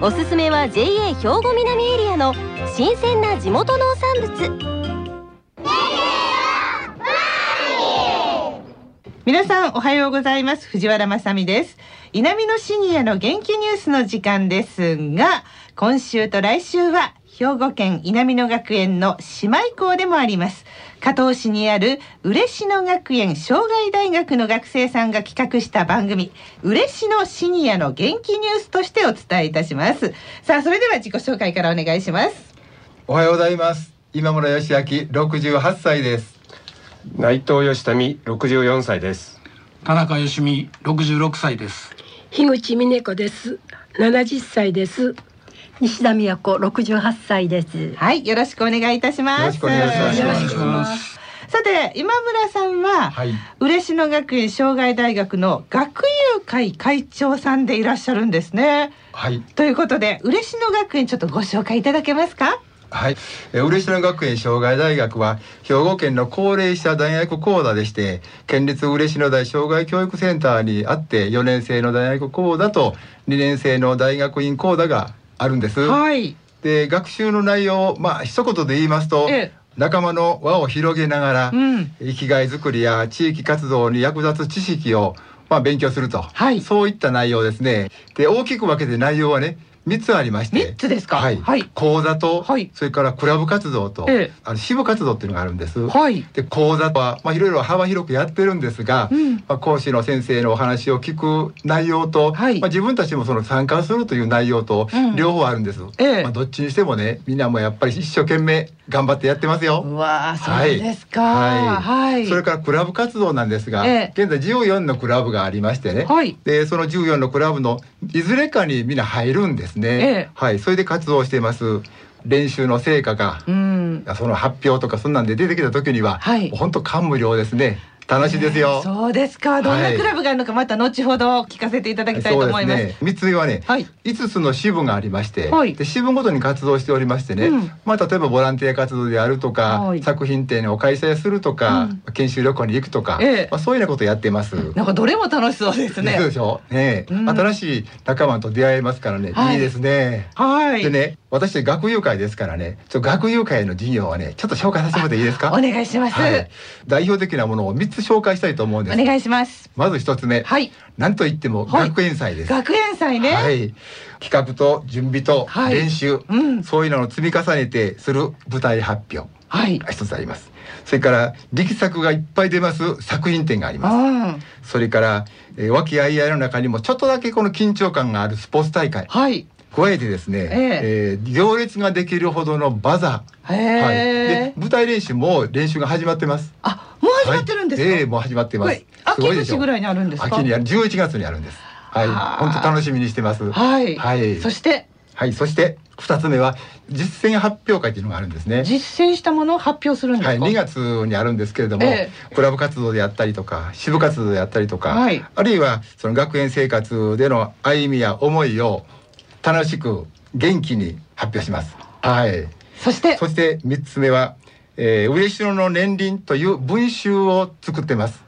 おすすめは JA 兵庫南エリアの新鮮な地元農産物。皆さんおはようございます。藤原まさです。南のシニアの元気ニュースの時間ですが今週と来週は兵庫県稲美野学園の姉妹校でもあります。加東市にある嬉野学園障害大学の学生さんが企画した番組嬉野シニアの元気ニュースとしてお伝えいたします。さあそれでは自己紹介からお願いします。おはようございます。今村義明68歳です。内藤義民64歳です。田中義美66歳です。樋口美音子です。70歳です西田美子六十八歳です。はいよろしくお願いいたします。よろしくお願いします。さて今村さんは、はい、嬉野学園障害大学の学友会会長さんでいらっしゃるんですね。はい。ということで嬉野学園ちょっとご紹介いただけますか？はい、え嬉野学園障害大学は兵庫県の高齢者大学講座でして県立嬉野大障害教育センターにあって4年生の大学講座と2年生の大学院講座があるんです。はい、で学習の内容まあ一言で言いますと、ええ、仲間の輪を広げながら、うん、生きがいづくりや地域活動に役立つ知識をまあ勉強すると、はい、そういった内容ですね。で大きく分けて内容はね三つありまして。三つですか？はい。はい、講座と、はい、それからクラブ活動と、ええ、あの支部活動っていうのがあるんです。はい。で講座はまあいろいろ幅広くやってるんですが、うん、まあ講師の先生のお話を聞く内容と、はい、まあ自分たちもその参加するという内容と、両方あるんです。ええ、まあどっちにしてもね、みんなもやっぱり一生懸命頑張ってやってますよ。わあ、そうですか。はい。はい。それからクラブ活動なんですが、ええ、現在14のクラブがありましてね。はい。でその14のクラブのいずれかにみんな入るんですね。ええ、はい。それで活動しています。練習の成果が、うん、その発表とかそんなんで出てきた時には、はい、本当感無量ですね。楽しいですよ、えー、そうですか。どんなクラブがあるのか、また後ほど聞かせていただきたいと思います。ね、三つ目はね、はい、五つの支部がありまして、はい、で支部ごとに活動しておりましてね、うん、まあ例えばボランティア活動であるとか、はい、作品展を開催するとか、うん、研修旅行に行くとか、えー、まあそういうようなことやってます。なんかどれも楽しそうですね。そうでしょう。ね、うん、新しい仲間と出会えますからね、いいですね。はい。でね、私学友会ですからね、ちょ学友会の事業はね、ちょっと紹介させてもらっていいですか？お願いします、代表的なものを三つ紹介したいと思うんです。お願いします。まず一つ目。はい。なんといっても学園祭です。学園祭ね。はい。企画と準備と練習、はいうん、そういうのを積み重ねてする舞台発表。はい。一つあります。それから力作がいっぱい出ます作品展があります。それから、えー、和気あいあいの中にもちょっとだけこの緊張感があるスポーツ大会。はい。加えてですね、えー、えー、行列ができるほどのバザー、はい、で舞台練習も練習が始まってます。あ、もう始まってるんですか？はい、えー、もう始まってます。秋口ぐらいにあるんです秋にある。11月にあるんです。はい、本当楽しみにしてます。はい、はい、そして？はい、そして二つ目は実践発表会というのがあるんですね。実践したものを発表するんですはい、2月にあるんですけれども、えー、クラブ活動であったりとか、支部活動であったりとか、はい、あるいはその学園生活での歩みや思いを楽しく元気に発表します。はい。そして？そして三つ目は、えー、嬉野の年輪という文集を作ってます。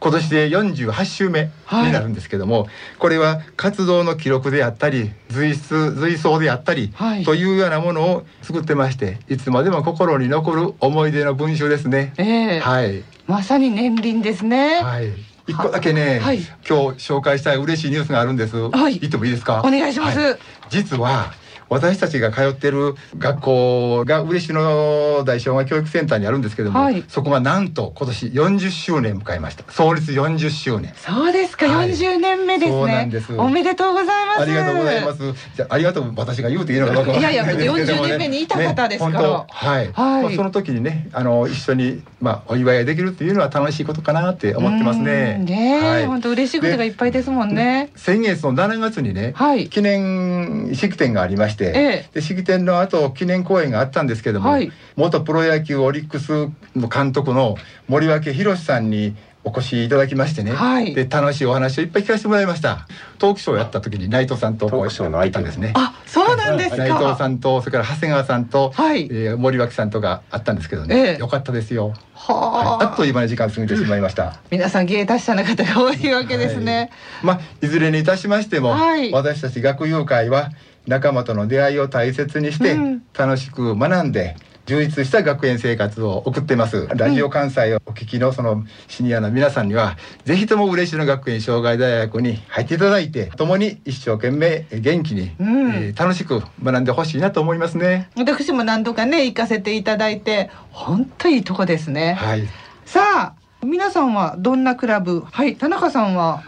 今年で48週目になるんですけども、はい、これは活動の記録であったり随筆随想であったり、はい、というようなものを作ってましていつまでも心に残る思い出の文集ですね。えー、はい。まさに年輪ですね。はい。一個だけね、はい、今日紹介したい嬉しいニュースがあるんです。はい、言ってもいいですか？お願いします。はい、実は私たちが通ってる学校が嬉野大障害教育センターにあるんですけども、はい、そこがなんと今年40周年迎えました。創立40周年。そうですか、はい、40年目ですね。そうなんです。おめでとうございます。ありがとうございます。じゃありがとう私が言うていいのかどうかいやいや40年目にいた方ですから、ね、はい、はい。まあ、その時にねあの一緒にまあお祝いができるっていうのは楽しいことかなって思ってますね。ね、はい、本当嬉しいことがいっぱいですもんね。先月の7月にね、はい、記念式典がありまして、ええ、で式典の後記念公演があったんですけども、はい、元プロ野球オリックスの監督の森脇宏さんにお越しいただきましてね、はい、で楽しいお話をいっぱい聞かせてもらいました。トークショーをやった時に内藤さんとトークショーの相手ですね。あそうなんです内藤さんとそれから長谷川さんと、はい、えー、森脇さんとがあったんですけどね、えー、よかったですよ。はあ、あっという間に時間過ぎてしまいました。皆さん芸達者な方が多いわけですね。はい、まあいずれにいたしましても、はい、私たち学友会は仲間との出会いを大切にして、楽しく学んで。充実した学園生活を送ってます。ラジオ関西をお聞きのそのシニアの皆さんには、ぜひとも嬉野学園障害大学に入っていただいて共に一生懸命元気に、うん、えー、楽しく学んでほしいなと思いますね。私も何度かね行かせていただいて本当いいとこですね。はい。さあ皆さんはどんなクラブ？はい田中さんは？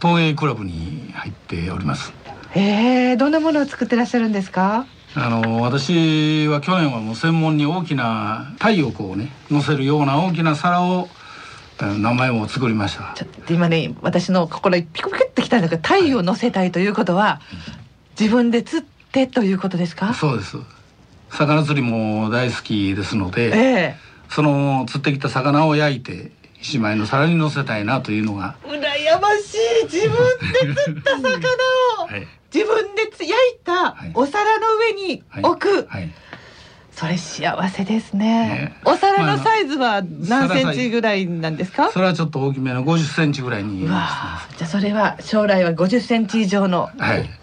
東映クラブに入っておりますえー、どんなものを作ってらっしゃるんですか？あの私は去年はもう専門に大きな太陽光をね乗せるような大きな皿を名前を作りました。ちょっと今ね私の心にピコピコってきたんだけど太陽を乗せたいということは、自分で釣ってということですか？そうです。魚釣りも大好きですので、えー、その釣ってきた魚を焼いて一枚の皿に乗せたいなというのが羨ましい。自分で釣った魚を、はい。自分で焼いたお皿の上に置く、はい。はい、それ幸せですね、ね、お皿のサイズは何センチぐらいなんですか、それはちょっと大きめの50センチぐらいにじゃあそれは将来は50センチ以上の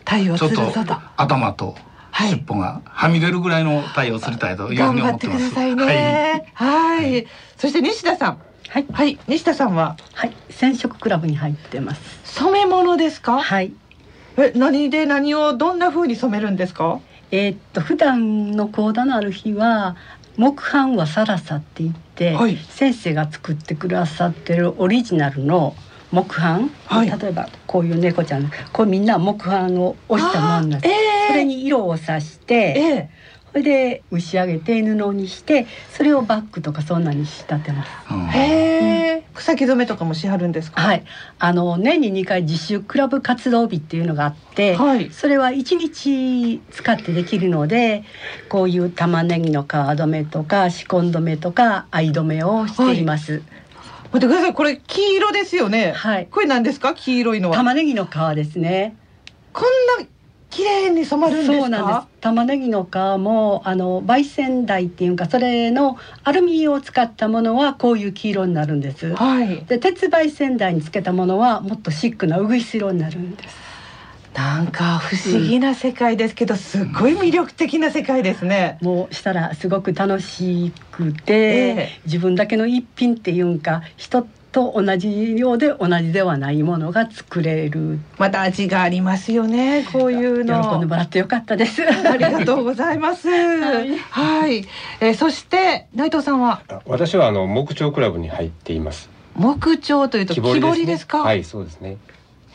鯛を釣るぞと、頭と尻尾がはみ出るぐらいの鯛を釣りたいとい。うふうに思ってます。頑張ってくださいね。はい。はい、そして西田さん。はい。はい。西田さんは？はい。染色クラブに入ってます。染め物ですか？はい。え何で何をどんな風に染めるんですか？えー、っと普段の講座のある日は木版はサラサって言って、はい、先生が作ってくださってるオリジナルの木版、はい、例えばこういう猫ちゃんこれみんな木版を押したもんなんです、えー、それに色をさして、えーそれで蒸し上げて布にしてそれをバッグとかそんなに仕立てます。へえ、草木染めとかもしはるんですか？はい、あの年に2回自主クラブ活動日っていうのがあって、はい、それは1日使ってできるので、こういう玉ねぎの皮止めとか仕込ん止めとか藍止めをしています。はい。待ってください。これ黄色ですよね。はい。これ何ですか？黄色いのは。玉ねぎの皮ですね。こんな綺麗に染まるんですそうなんです。玉ねぎの皮もあの焙煎台っていうかそれのアルミを使ったものはこういう黄色になるんです、はい、で鉄焙煎台につけたものはもっとシックなうぐいす色になるんです。なんか不思議な世界ですけど、すごい魅力的な世界ですね。もうしたらすごく楽しくて、えー、自分だけの一品っていうんか人と同じようで同じではないものが作れる。また味がありますよねこういうの。喜んでもらってよかったです。ありがとうございます。はい、はい、えー、そして内藤さんは？私はあの木彫クラブに入っています。木彫というと木彫りですか？はいそうですね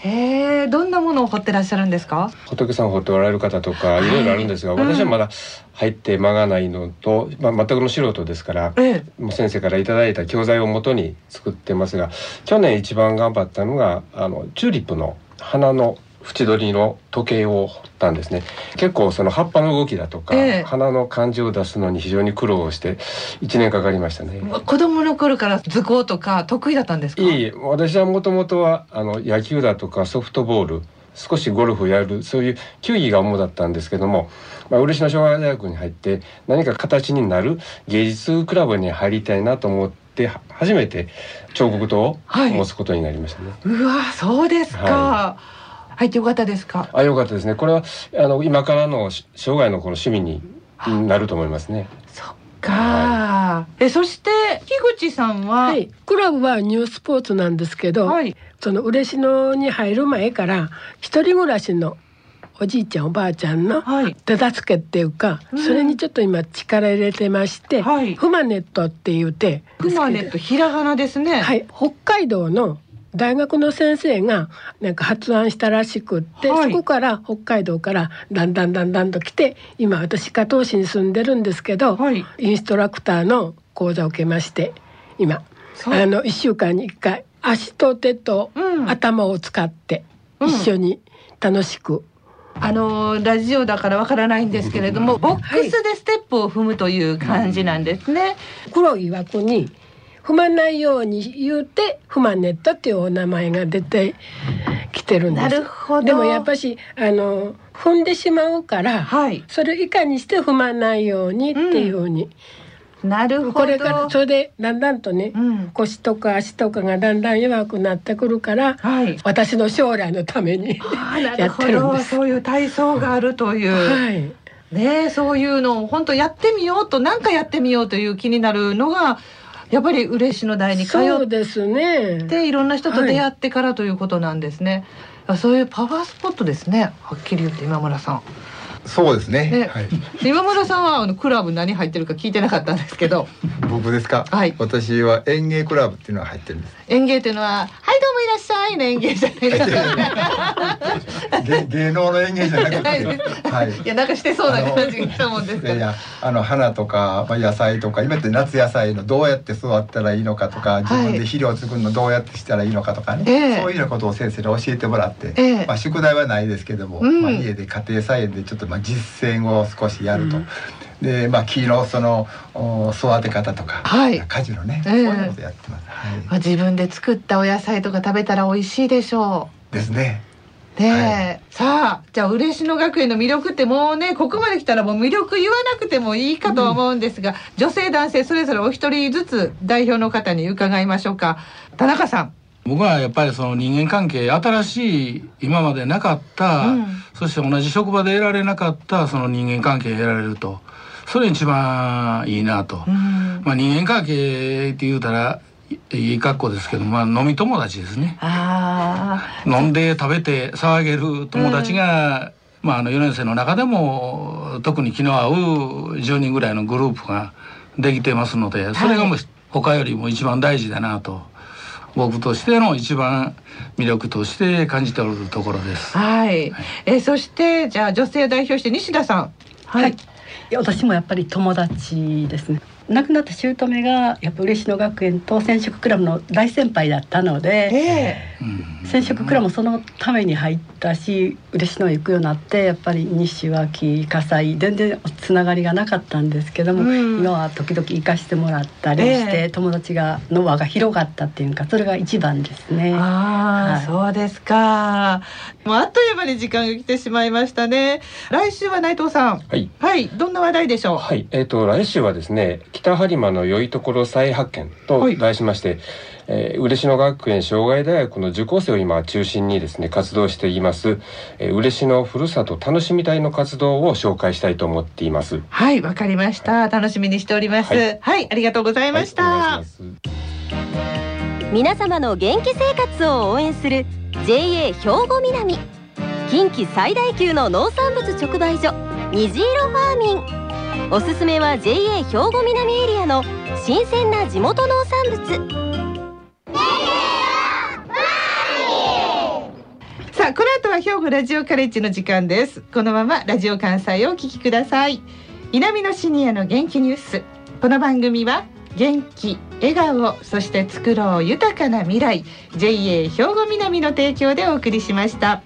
へえ、どんなものを掘ってらっしゃるんですか？仏さん掘っておられる方とか、い。ろいろあるんですが、はい、私はまだ入って間がないのと、まあ、全くの素人ですから、ええ、もう先生からいただいた教材をもとに作ってますが、去年一番頑張ったのが、あのチューリップの花の縁取りの時計を彫ったんですね。結構その葉っぱの動きだとか、えー、花の感じを出すのに非常に苦労して1年かかりましたね。子供の頃から図工とか得意だったんですか？いい私はもともとはあの野球だとかソフトボール少しゴルフやるそういう球技が主だったんですけども、まあ、漆の障害大学に入って何か形になる芸術クラブに入りたいなと思って初めて彫刻刀を持つことになりましたね。はい、うわそうですか、はい入ってよかったですか？あ、よかったですね。これはあの今からの生涯のこの趣味になると思いますね。そっか、はい、えそして樋口さんは、はい、クラブはニュースポーツなんですけど、はい、その嬉野に入る前から一人暮らしのおじいちゃんおばあちゃんの手助けっていうか、はい、それにちょっと今力入れてまして、はい、フマネットって言うて。フマネットひらがなですね。はい。北海道の大学の先生がなんか発案したらしくって、はい、そこから北海道からだんだんだんだんと来て今私加東市に住んでるんですけど、はい、インストラクターの講座を受けまして今。あ。の1週間に1回足と手と頭を使って一緒に楽しく、うんうんあのラジオだからわからないんですけれども、ボックスでステップを踏むという感じなんですね。黒い枠に踏まないように言うてフマネットっていうお名前が出てきてるんです。なるほど。でもやっぱしあの踏んでしまうから、はい、それ以下にして踏まないようにっていうふうに。うん、なるほど。これからそれでだんだんとね、うん、腰とか足とかがだんだん弱くなってくるから、はい、私の将来のためにやってるんです。そういう体操があるという、はい、ねそういうのを本当やってみようと何かやってみようという気になるのがやっぱり嬉野台に通ってねいろんな人と出会ってからということなんですね、はい、そういうパワースポットですねはっきり言って今村さん。そうですね。はい、今村さんはあのクラブ何入ってるか聞いてなかったんですけど。僕ですか？はい。私は園芸クラブっていうのは入ってるんです。園芸っていうのは、はいどうもいらっしゃいの園芸じゃないですか。芸能の園芸じゃなくて。はい。いやなんかしてそうな感じがしたもんですいやあの花とかまあ野菜とか今って夏野菜のどうやって育ったらいいのかとか、自分で肥料を作るのどうやってしたらいいのかとかね、えー、そういうようなことを先生に教えてもらって、えー、まあ宿題はないですけども、うん、まあ家で家庭菜園でちょっとまあ実践を少しやると。うんでまあ木のその育て方とか、はい、果樹のね、えー、そういうことやってます。はい、まあ、自分で作ったお野菜とか食べたら美味しいでしょう。ですね。ねはい、さあじゃあ嬉野学園の魅力ってもうねここまで来たらもう魅力言わなくてもいいかと思うんですが、うん、女性男性それぞれお一人ずつ代表の方に伺いましょうか。田中さん僕はやっぱりその人間関係新しい今までなかった、うん、そして同じ職場で得られなかったその人間関係得られるとそれ一番いいなと、うん、まあ人間関係って言うたらいい格好ですけど、まあ、飲み友達ですね。飲んで食べて騒げる友達が、うん、まあ、あの4年生の中でも特に気の合う10人ぐらいのグループができてますのでそれがもう他よりも一番大事だなと。僕としての一番魅力として感じておるところです。はい。はい、えそしてじゃあ女性を代表して西田さん。はい。はい、いや私もやっぱり友達ですね。亡くなった姑がやっぱ嬉野学園と染色クラブの大先輩だったので、えー、染色クラブもそのために入ったし嬉野へ行くようになってやっぱり西脇火災全然つながりがなかったんですけども、うん、今は時々行かしてもらったりして、えー、友達がの輪が広がったっていうかそれが一番ですね。あ、はい、そうですか。もうあっという間に時間が来てしまいましたね。来週は内藤さん。はい。はい。どんな話題でしょう？はい。えっ、ー、と来週はですね。北播磨の良いところ再発見と題しまして、はい、えー、嬉野学園障害大学の受講生を今中心にですね活動しています、えー、嬉野ふるさと楽しみ隊の活動を紹介したいと思っています。はいわかりました、はい、楽しみにしております、はい、はい、ありがとうございました、はい、皆様の元気生活を応援する JA 兵庫南。近畿最大級の農産物直売所虹色ファーミンおすすめは JA 兵庫南エリアの新鮮な地元農産物。さあこの後は兵庫ラジオカレッジの時間です。このままラジオ関西をお聞きください。南のシニアの元気ニュース。この番組は元気笑顔そして作ろう豊かな未来 JA 兵庫南の提供でお送りしました。